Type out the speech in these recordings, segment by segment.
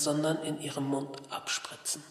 sondern in ihrem Mund abspritzen.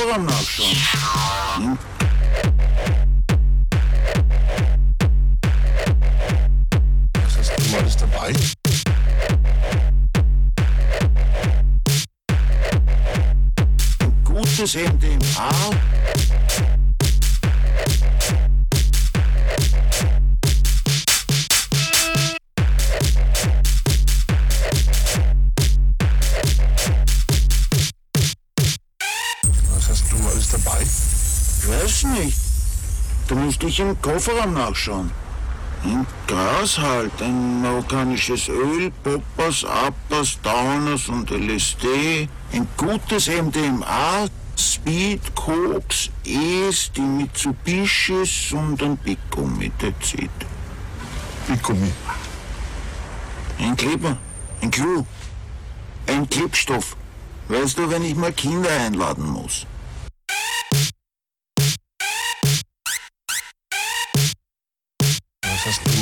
Nachschauen. Hm? Was hast du alles dabei? Gutes MDMA. Ich im Kofferraum nachschauen. Ein Gras halt, ein marokkanisches Öl, Poppers, Appers, Downers und LSD, ein gutes MDMA, Speed, Koks, Es, die Mitsubishis und ein Piccumi, that's it. Piccumi. Ein Kleber, ein Clou, ein Klebstoff. Weißt du, wenn ich mal Kinder einladen muss.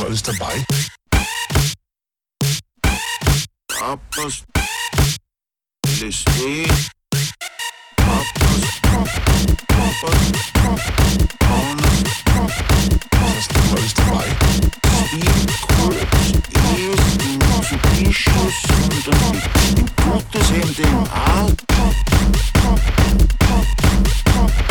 Du alles dabei? Appers, LSD, Appers, Appers, Downers, Was hast du alles dabei? Es, die Mitsubishis und ein gutes MDMA. Yes.